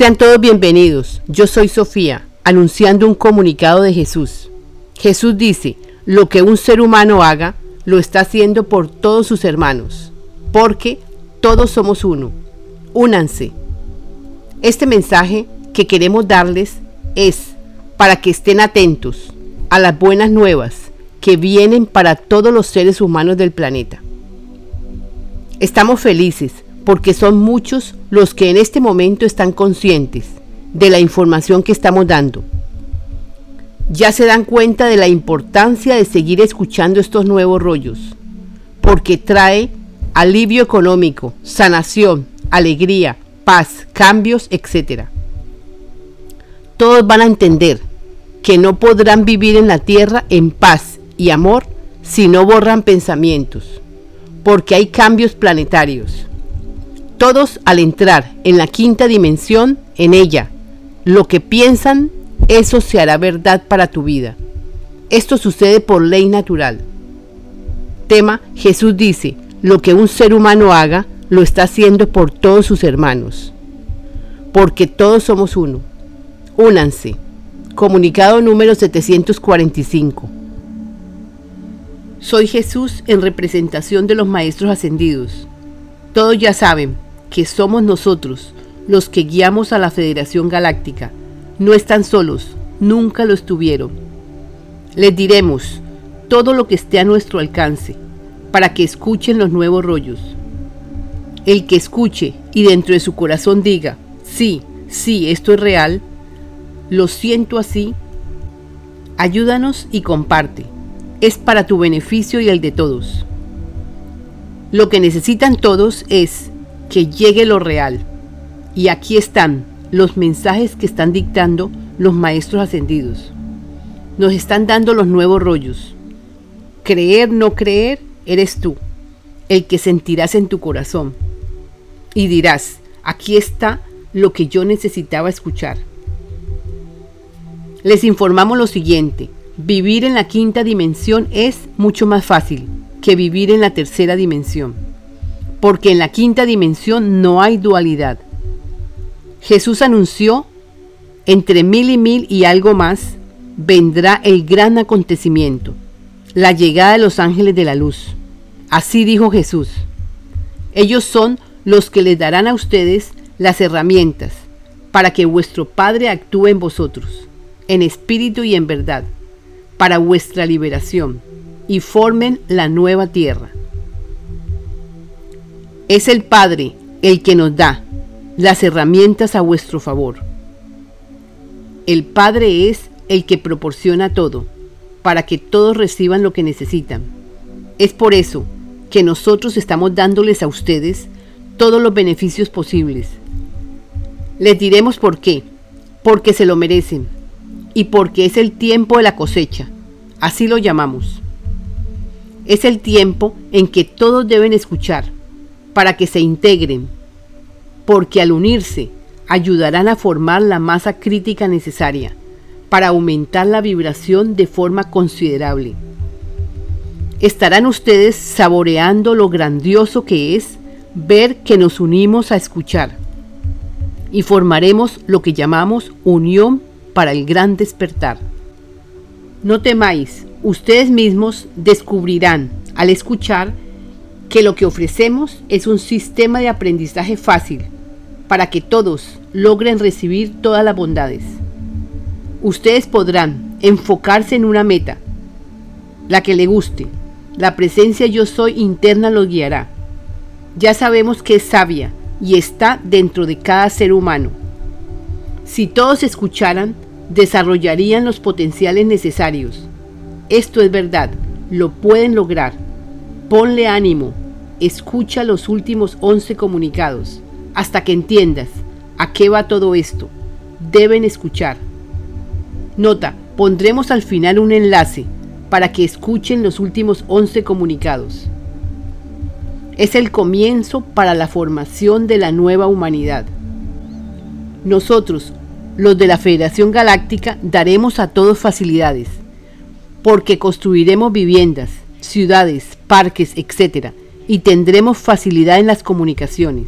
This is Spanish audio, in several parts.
Sean todos bienvenidos. Yo soy Sofía, anunciando un comunicado de Jesús. Jesús dice, lo que un ser humano haga, lo está haciendo por todos sus hermanos, porque todos somos uno. Únanse. Este mensaje que queremos darles es para que estén atentos a las buenas nuevas que vienen para todos los seres humanos del planeta. Estamos felices porque son muchos los que en este momento están conscientes de la información que estamos dando. Ya se dan cuenta de la importancia de seguir escuchando estos nuevos rollos, porque trae alivio económico, sanación, alegría, paz, cambios, etc. Todos van a entender que no podrán vivir en la tierra en paz y amor si no borran pensamientos, porque hay cambios planetarios. Todos al entrar en la quinta dimensión, en ella, lo que piensan, eso se hará verdad para tu vida. Esto sucede por ley natural. Tema, Jesús dice, lo que un ser humano haga, lo está haciendo por todos sus hermanos. Porque todos somos uno. Únanse. Comunicado número 745. Soy Jesús en representación de los Maestros Ascendidos. Todos ya saben que somos nosotros los que guiamos a la Federación Galáctica. No están solos, nunca lo estuvieron. Les diremos todo lo que esté a nuestro alcance para que escuchen los nuevos rollos. El que escuche y dentro de su corazón diga, sí, sí, esto es real, lo siento así, ayúdanos y comparte. Es para tu beneficio y el de todos. Lo que necesitan todos es que llegue lo real. Y aquí están los mensajes que están dictando los maestros ascendidos. Nos están dando los nuevos rollos. Creer, no creer, eres tú, el que sentirás en tu corazón. Y dirás, aquí está lo que yo necesitaba escuchar. Les informamos lo siguiente, vivir en la quinta dimensión es mucho más fácil que vivir en la tercera dimensión, porque en la quinta dimensión no hay dualidad. Jesús anunció, entre mil y mil y algo más, vendrá el gran acontecimiento, la llegada de los ángeles de la luz. Así dijo Jesús. Ellos son los que les darán a ustedes las herramientas para que vuestro Padre actúe en vosotros en espíritu y en verdad, para vuestra liberación, y formen la nueva tierra. Es el Padre el que nos da las herramientas a vuestro favor. El Padre es el que proporciona todo, para que todos reciban lo que necesitan. Es por eso que nosotros estamos dándoles a ustedes todos los beneficios posibles. Les diremos por qué, porque se lo merecen y porque es el tiempo de la cosecha, así lo llamamos. Es el tiempo en que todos deben escuchar para que se integren, porque al unirse ayudarán a formar la masa crítica necesaria para aumentar la vibración de forma considerable. Estarán ustedes saboreando lo grandioso que es ver que nos unimos a escuchar y formaremos lo que llamamos unión para el gran despertar. No temáis, ustedes mismos descubrirán al escuchar que lo que ofrecemos es un sistema de aprendizaje fácil para que todos logren recibir todas las bondades. Ustedes podrán enfocarse en una meta, la que le guste. La presencia yo soy interna los guiará. Ya sabemos que es sabia y está dentro de cada ser humano. Si todos escucharan, desarrollarían los potenciales necesarios. Esto es verdad, lo pueden lograr. Ponle ánimo, escucha los últimos 11 comunicados, hasta que entiendas a qué va todo esto. Deben escuchar. Nota, pondremos al final un enlace para que escuchen los últimos 11 comunicados. Es el comienzo para la formación de la nueva humanidad. Nosotros, los de la Federación Galáctica, daremos a todos facilidades, porque construiremos viviendas, ciudades, parques, etc. Y tendremos facilidad en las comunicaciones.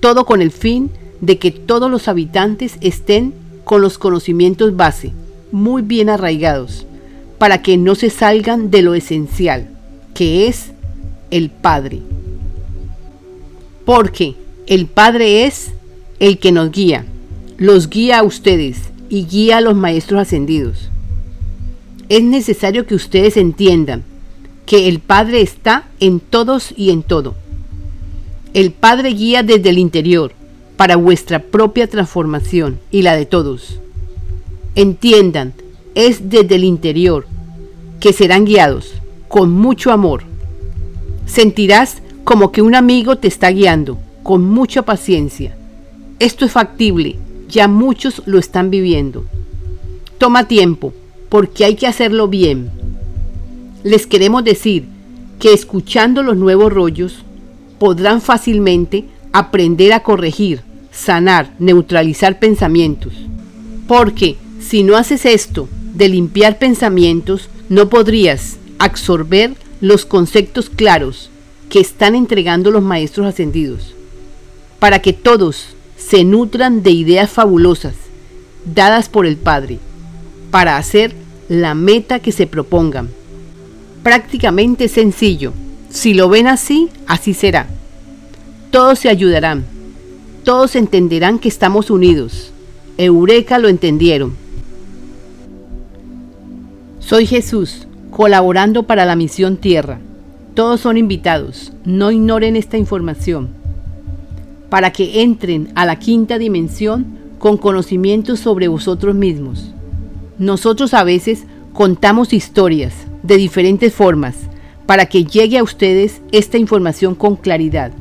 Todo con el fin de que todos los habitantes estén con los conocimientos base muy bien arraigados, para que no se salgan de lo esencial, que es el Padre. Porque el Padre es el que nos guía, los guía a ustedes y guía a los maestros ascendidos. Es necesario que ustedes entiendan que el Padre está en todos y en todo. El Padre guía desde el interior para vuestra propia transformación y la de todos. Entiendan, es desde el interior que serán guiados con mucho amor. Sentirás como que un amigo te está guiando con mucha paciencia. Esto es factible, ya muchos lo están viviendo. Toma tiempo, porque hay que hacerlo bien. Les queremos decir que escuchando los nuevos rollos podrán fácilmente aprender a corregir, sanar, neutralizar pensamientos. Porque si no haces esto de limpiar pensamientos, no podrías absorber los conceptos claros que están entregando los maestros ascendidos, para que todos se nutran de ideas fabulosas dadas por el Padre, para hacer la meta que se propongan. Prácticamente sencillo. Si lo ven así, así será. Todos se ayudarán. Todos entenderán que estamos unidos. Eureka lo entendieron. Soy Jesús, colaborando para la misión Tierra. Todos son invitados. No ignoren esta información. Para que entren a la quinta dimensión con conocimientos sobre vosotros mismos. Nosotros a veces contamos historias de diferentes formas para que llegue a ustedes esta información con claridad.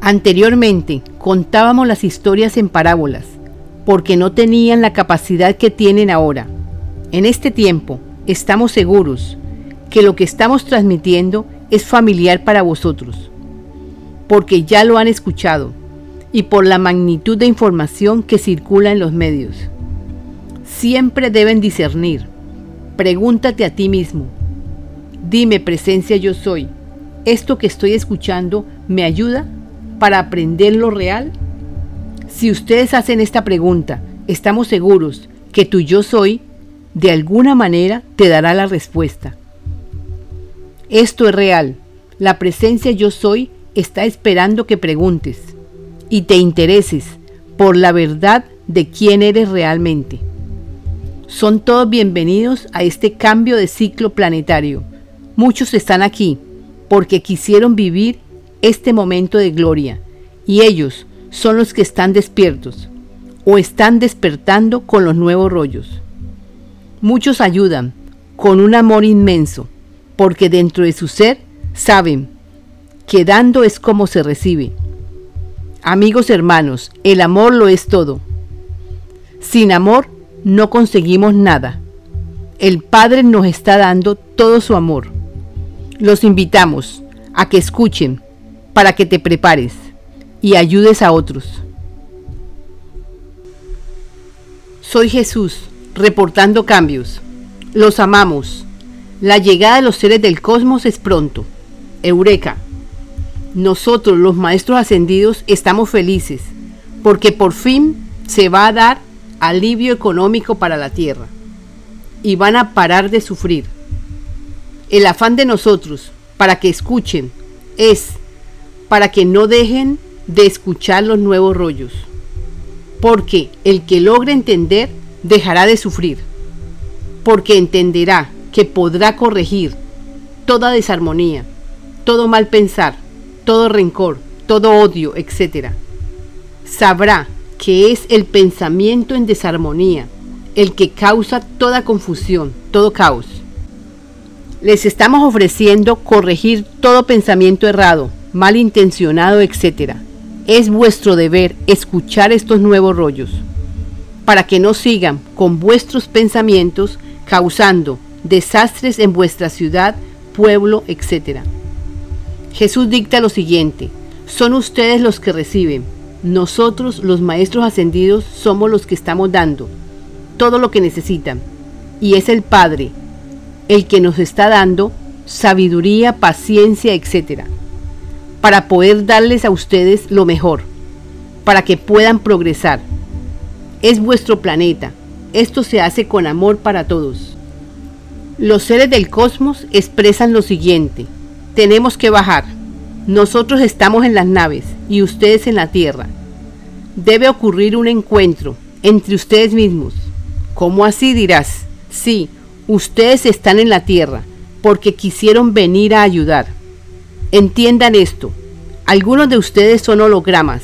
Anteriormente contábamos las historias en parábolas, porque no tenían la capacidad que tienen ahora. En este tiempo estamos seguros que lo que estamos transmitiendo es familiar para vosotros, porque ya lo han escuchado y por la magnitud de información que circula en los medios. Siempre deben discernir. Pregúntate a ti mismo. Dime, presencia yo soy, ¿esto que estoy escuchando me ayuda para aprender lo real? Si ustedes hacen esta pregunta, estamos seguros que tu yo soy de alguna manera te dará la respuesta. Esto es real. La presencia yo soy está esperando que preguntes y te intereses por la verdad de quién eres realmente. Son todos bienvenidos a este cambio de ciclo planetario. Muchos están aquí porque quisieron vivir este momento de gloria y ellos son los que están despiertos o están despertando con los nuevos rollos. Muchos ayudan con un amor inmenso porque dentro de su ser saben que dando es como se recibe. Amigos hermanos, el amor lo es todo. Sin amor no conseguimos nada. El Padre nos está dando todo su amor. Los invitamos a que escuchen para que te prepares y ayudes a otros. Soy Jesús, reportando cambios. Los amamos. La llegada de los seres del cosmos es pronto. Eureka. Nosotros, los maestros ascendidos, estamos felices porque por fin se va a dar alivio económico para la tierra y van a parar de sufrir. El afán de nosotros para que escuchen es para que no dejen de escuchar los nuevos rollos, porque el que logre entender dejará de sufrir, porque entenderá que podrá corregir toda desarmonía, todo mal pensar, todo rencor, todo odio, etc. Sabrá que es el pensamiento en desarmonía, el que causa toda confusión, todo caos. Les estamos ofreciendo corregir todo pensamiento errado, malintencionado, etc. Es vuestro deber escuchar estos nuevos rollos, para que no sigan con vuestros pensamientos causando desastres en vuestra ciudad, pueblo, etc. Jesús dicta lo siguiente, son ustedes los que reciben, nosotros, los maestros ascendidos, somos los que estamos dando todo lo que necesitan. Y es el Padre el que nos está dando sabiduría, paciencia, etc. Para poder darles a ustedes lo mejor. para que puedan progresar. Es vuestro planeta. Esto se hace con amor para todos. Los seres del cosmos expresan lo siguiente. Tenemos que bajar. Nosotros estamos en las naves y ustedes en la Tierra. Debe ocurrir un encuentro entre ustedes mismos. ¿Cómo así dirás? Sí, ustedes están en la Tierra porque quisieron venir a ayudar. Entiendan esto. Algunos de ustedes son hologramas.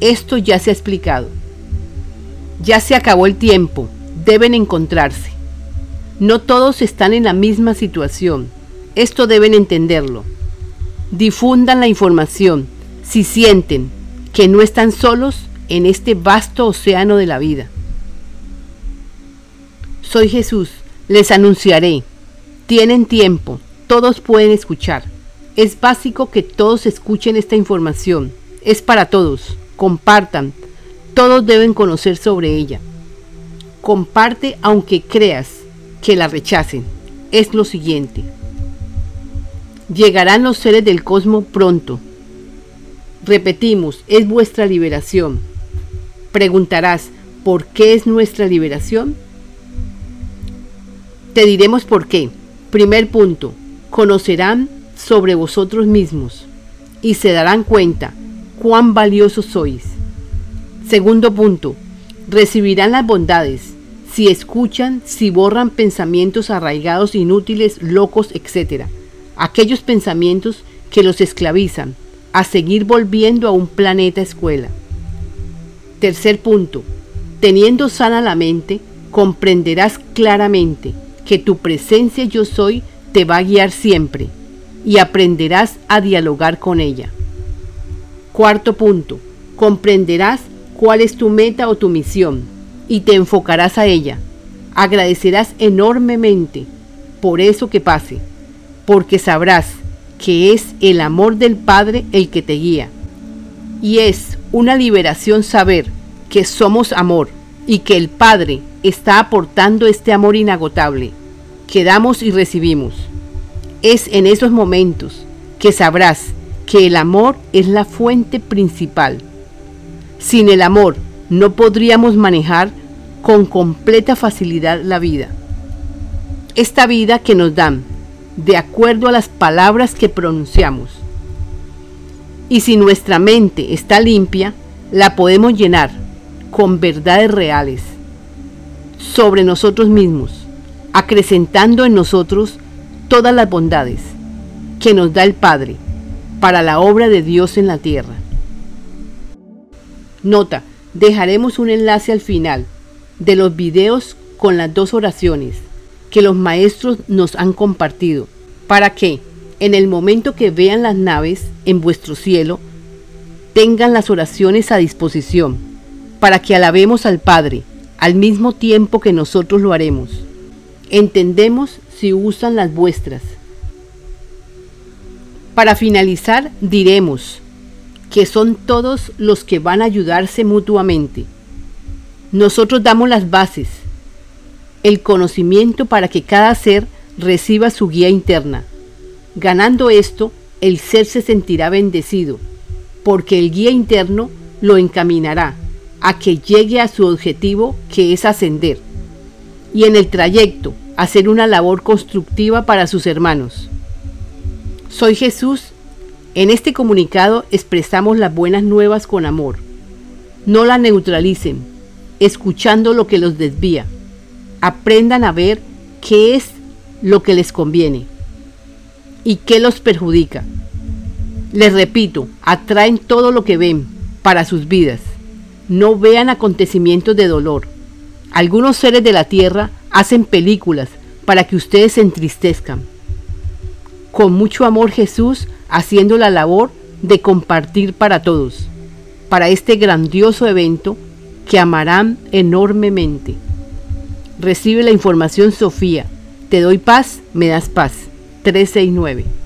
Esto ya se ha explicado. Ya se acabó el tiempo. Deben encontrarse. No todos están en la misma situación. Esto deben entenderlo. Difundan la información si sienten que no están solos en este vasto océano de la vida. Soy Jesús, les anunciaré. Tienen tiempo, todos pueden escuchar. Es básico que todos escuchen esta información. Es para todos. Compartan. Todos deben conocer sobre ella. Comparte aunque creas que la rechacen. Es lo siguiente. Llegarán los seres del cosmos pronto. Repetimos, es vuestra liberación. Preguntarás, ¿por qué es nuestra liberación? Te diremos por qué. Primer punto, conocerán sobre vosotros mismos y se darán cuenta cuán valiosos sois. Segundo punto, recibirán las bondades si escuchan, si borran pensamientos arraigados, inútiles, locos, etc. Aquellos pensamientos que los esclavizan a seguir volviendo a un planeta escuela. Tercer punto, teniendo sana la mente, comprenderás claramente que tu presencia yo soy te va a guiar siempre y aprenderás a dialogar con ella. Cuarto punto, comprenderás cuál es tu meta o tu misión y te enfocarás a ella. Agradecerás enormemente por eso que pase, porque sabrás que es el amor del Padre el que te guía. Y es una liberación saber que somos amor y que el Padre está aportando este amor inagotable que damos y recibimos. Es en esos momentos que sabrás que el amor es la fuente principal. Sin el amor no podríamos manejar con completa facilidad la vida. Esta vida que nos dan, de acuerdo a las palabras que pronunciamos. Y si nuestra mente está limpia, la podemos llenar con verdades reales sobre nosotros mismos acrecentando en nosotros todas las bondades que nos da el Padre para la obra de Dios en la tierra. Nota, dejaremos un enlace al final de los videos con las dos oraciones que los maestros nos han compartido, para que en el momento que vean las naves en vuestro cielo, tengan las oraciones a disposición, para que alabemos al Padre al mismo tiempo que nosotros lo haremos. Entendemos si usan las vuestras. Para finalizar, diremos que son todos los que van a ayudarse mutuamente. Nosotros damos las bases, el conocimiento para que cada ser reciba su guía interna. Ganando esto, el ser se sentirá bendecido, porque el guía interno lo encaminará a que llegue a su objetivo que es ascender. Y en el trayecto hacer una labor constructiva para sus hermanos. Soy Jesús. En este comunicado expresamos las buenas nuevas con amor. No la neutralicen, escuchando lo que los desvía. Aprendan a ver qué es lo que les conviene y qué los perjudica. Les repito, atraen todo lo que ven para sus vidas. No vean acontecimientos de dolor. Algunos seres de la tierra hacen películas para que ustedes se entristezcan. Con mucho amor Jesús haciendo la labor de compartir para todos, para este grandioso evento que amarán enormemente. Recibe la información Sofía. Te doy paz, me das paz. 369.